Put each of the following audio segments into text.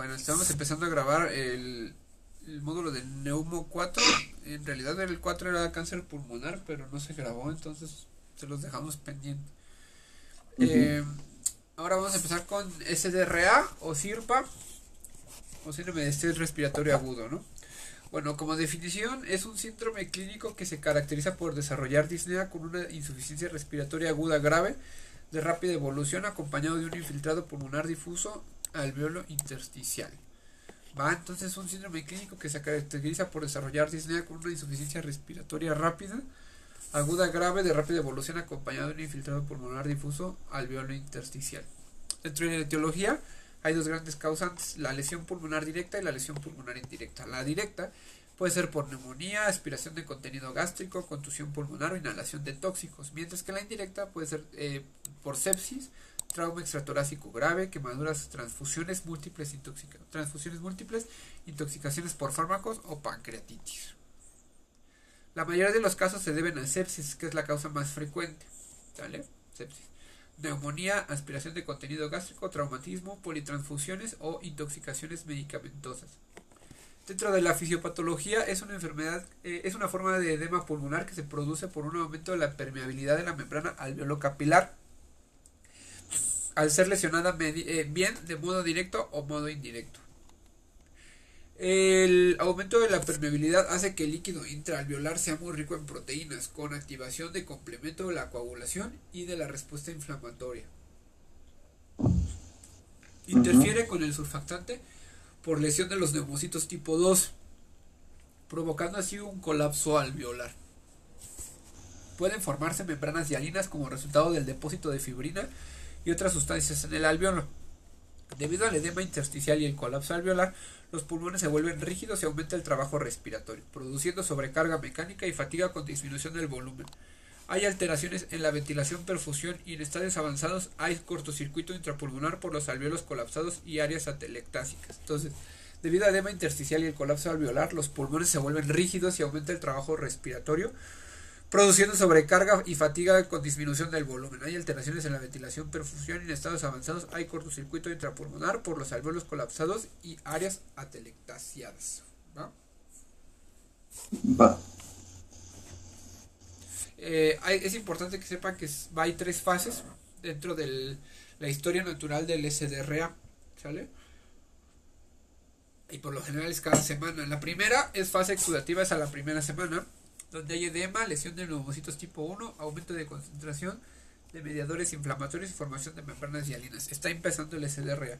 Bueno, estamos empezando a grabar el, el módulo de Neumo 4. En realidad el 4 era cáncer pulmonar, pero no se grabó, entonces se los dejamos pendiente. Eh, ahora vamos a empezar con SDRA o SIRPA, o síndrome de estrés respiratorio agudo, ¿no? Bueno, como definición, es un síndrome clínico que se caracteriza por desarrollar disnea con una insuficiencia respiratoria aguda grave de rápida evolución acompañado de un infiltrado pulmonar difuso alveolo intersticial. Va, entonces es un síndrome clínico que se caracteriza por desarrollar disnea con una insuficiencia respiratoria rápida, aguda grave de rápida evolución acompañado de un infiltrado pulmonar difuso alveolo intersticial. Dentro de la etiología hay dos grandes causantes, la lesión pulmonar directa y la lesión pulmonar indirecta. La directa puede ser por neumonía, aspiración de contenido gástrico, contusión pulmonar o inhalación de tóxicos, mientras que la indirecta puede ser eh, por sepsis, trauma extratorácico grave, quemaduras, transfusiones múltiples, transfusiones múltiples, intoxicaciones por fármacos o pancreatitis. La mayoría de los casos se deben a sepsis, que es la causa más frecuente. ¿Vale? Sepsis. Neumonía, aspiración de contenido gástrico, traumatismo, politransfusiones o intoxicaciones medicamentosas. Dentro de la fisiopatología es una enfermedad, eh, es una forma de edema pulmonar que se produce por un aumento de la permeabilidad de la membrana alveolo-capilar al ser lesionada eh, bien de modo directo o modo indirecto. El aumento de la permeabilidad hace que el líquido intraalveolar sea muy rico en proteínas, con activación de complemento de la coagulación y de la respuesta inflamatoria. Interfiere con el surfactante por lesión de los neumocitos tipo 2, provocando así un colapso alveolar. Pueden formarse membranas hialinas como resultado del depósito de fibrina y otras sustancias en el alveolo. Debido al edema intersticial y el colapso alveolar, los pulmones se vuelven rígidos y aumenta el trabajo respiratorio, produciendo sobrecarga mecánica y fatiga con disminución del volumen. Hay alteraciones en la ventilación, perfusión y en estadios avanzados hay cortocircuito intrapulmonar por los alveolos colapsados y áreas atelectásicas. Entonces, debido al edema intersticial y el colapso alveolar, los pulmones se vuelven rígidos y aumenta el trabajo respiratorio, produciendo sobrecarga y fatiga con disminución del volumen. Hay alteraciones en la ventilación, perfusión y en estados avanzados hay cortocircuito intrapulmonar por los alveolos colapsados y áreas atelectasiadas. ¿Va? Va. Eh, es importante que sepan que hay tres fases dentro de la historia natural del SDRA. ¿Sale? Y por lo general es cada semana. La primera es fase exudativa, es a la primera semana, donde hay edema, lesión de neumocitos tipo 1, aumento de concentración de mediadores inflamatorios y formación de membranas hialinas. Está empezando el SDRA.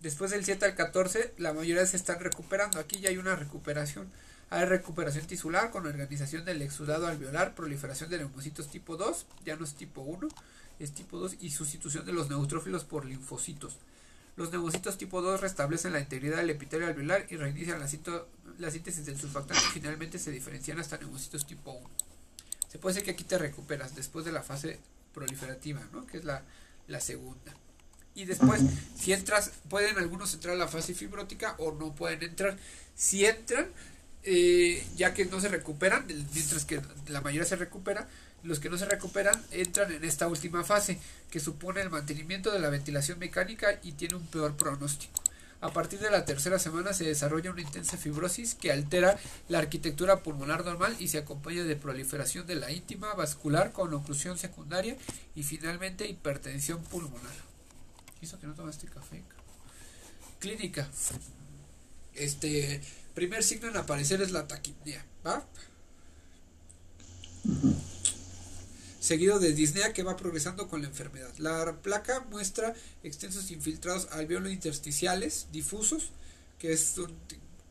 Después del 7 al 14, la mayoría se están recuperando. Aquí ya hay una recuperación. Hay recuperación tisular con organización del exudado alveolar, proliferación de neumocitos tipo 2, ya no es tipo 1, es tipo 2 y sustitución de los neutrófilos por linfocitos. Los neumocitos tipo 2 restablecen la integridad del epitelio alveolar y reinician la, síntesis del surfactante y finalmente se diferencian hasta neumocitos tipo 1. Se puede decir que aquí te recuperas después de la fase proliferativa, ¿no? que es la, la segunda. Y después, si entras, pueden algunos entrar a la fase fibrótica o no pueden entrar. Si entran, eh, ya que no se recuperan, mientras que la mayoría se recupera, los que no se recuperan entran en esta última fase, que supone el mantenimiento de la ventilación mecánica y tiene un peor pronóstico. A partir de la tercera semana se desarrolla una intensa fibrosis que altera la arquitectura pulmonar normal y se acompaña de proliferación de la íntima vascular con oclusión secundaria y finalmente hipertensión pulmonar. ¿Hizo que no tomaste café? Clínica. Este, Primer signo en aparecer es la taquipnea, ¿va? Seguido de disnea que va progresando con la enfermedad. La placa muestra extensos infiltrados alveolo intersticiales difusos, que es un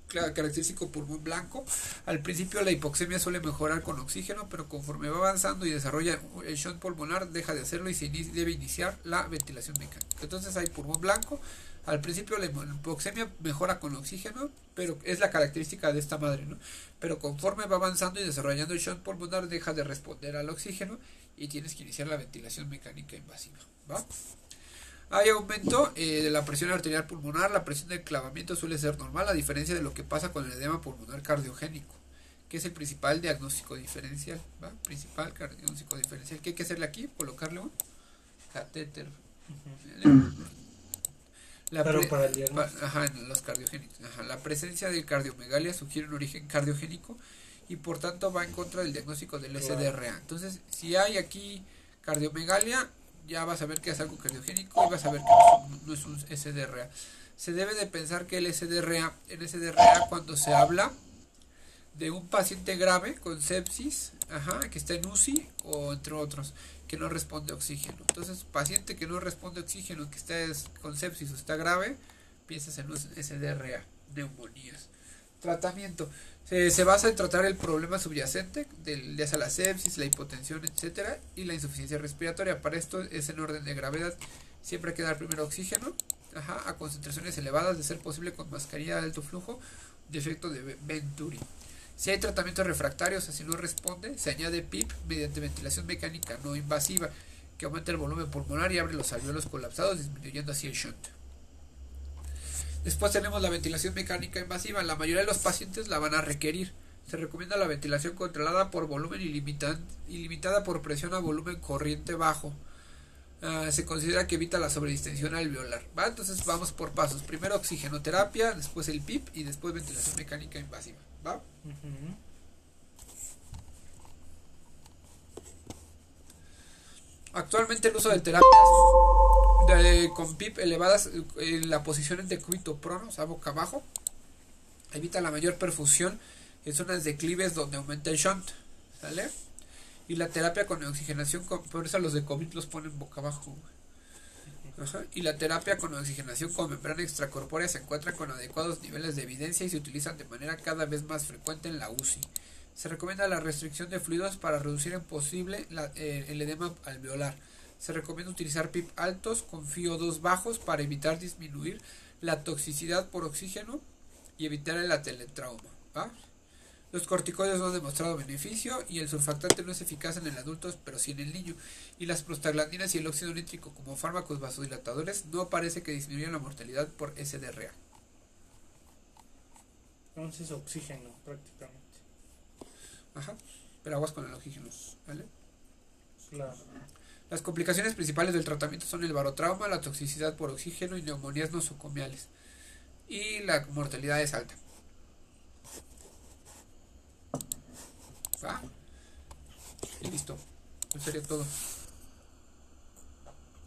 característico pulmón blanco. Al principio la hipoxemia suele mejorar con oxígeno, pero conforme va avanzando y desarrolla el shunt pulmonar, deja de hacerlo y se debe iniciar la ventilación mecánica. Entonces hay pulmón blanco, al principio la hipoxemia mejora con oxígeno, pero es la característica de esta madre, ¿no? Pero conforme va avanzando y desarrollando el shunt pulmonar, deja de responder al oxígeno y tienes que iniciar la ventilación mecánica invasiva, ¿va? Hay aumento eh, de la presión arterial pulmonar, la presión de clavamiento suele ser normal, a diferencia de lo que pasa con el edema pulmonar cardiogénico, que es el principal diagnóstico diferencial, ¿va? Principal diagnóstico diferencial. ¿Qué hay que hacerle aquí? Colocarle un catéter. La para el pa- ajá, los cardiogénicos. Ajá, La presencia de cardiomegalia sugiere un origen cardiogénico y por tanto va en contra del diagnóstico del. SDRA. Entonces, si hay aquí cardiomegalia, ya vas a ver que es algo cardiogénico y vas a ver que no es un, no es un SDRA. Se debe de pensar que el SDRA, en SDRA cuando se habla de un paciente grave con sepsis, ajá, que está en UCI o entre otros, que no responde a oxígeno. Entonces, paciente que no responde a oxígeno, que está es- con sepsis o está grave, piensas en un SDRA, neumonías. Tratamiento. Se, basa en tratar el problema subyacente, del, ya sea la sepsis, la hipotensión, etcétera, y la insuficiencia respiratoria. Para esto es en orden de gravedad. Siempre hay que dar primero oxígeno, ajá, a concentraciones elevadas, de ser posible con mascarilla de alto flujo, de efecto de Venturi. Si hay tratamientos refractarios, así no responde, se añade PIP mediante ventilación mecánica no invasiva, que aumenta el volumen pulmonar y abre los alveolos colapsados, disminuyendo así el shunt. Después tenemos la ventilación mecánica invasiva. La mayoría de los pacientes la van a requerir. Se recomienda la ventilación controlada por volumen ilimitada por presión a volumen corriente bajo. Ah, se considera que evita la sobredistensión alveolar. ¿va? Entonces vamos por pasos. Primero oxigenoterapia, después el PIP y después ventilación mecánica invasiva. ¿va? Actualmente el uso de terapias de- con PIP elevadas eh, en la posición en decúbito prono, o sea, boca abajo, evita la mayor perfusión en zonas declives donde aumenta el shunt, ¿sale? Y la terapia con oxigenación, por eso los de COVID los ponen boca abajo. Ajá. Y la terapia con oxigenación con membrana extracorpórea se encuentra con adecuados niveles de evidencia y se utilizan de manera cada vez más frecuente en la UCI. Se recomienda la restricción de fluidos para reducir en posible eh, el edema alveolar. Se recomienda utilizar PIP altos con FiO2 bajos para evitar disminuir la toxicidad por oxígeno y evitar el ateletrauma. ¿va? Los corticoides no han demostrado beneficio y el surfactante no es eficaz en el adulto, pero sí en el niño. Y las prostaglandinas y el óxido nítrico como fármacos vasodilatadores no parece que disminuyan la mortalidad por SDRA. Entonces oxígeno prácticamente. Ajá. Pero aguas con el oxígeno, ¿vale? Claro. Las complicaciones principales del tratamiento son el barotrauma, la toxicidad por oxígeno y neumonías nosocomiales. Y la mortalidad es alta. Y listo. Eso sería todo.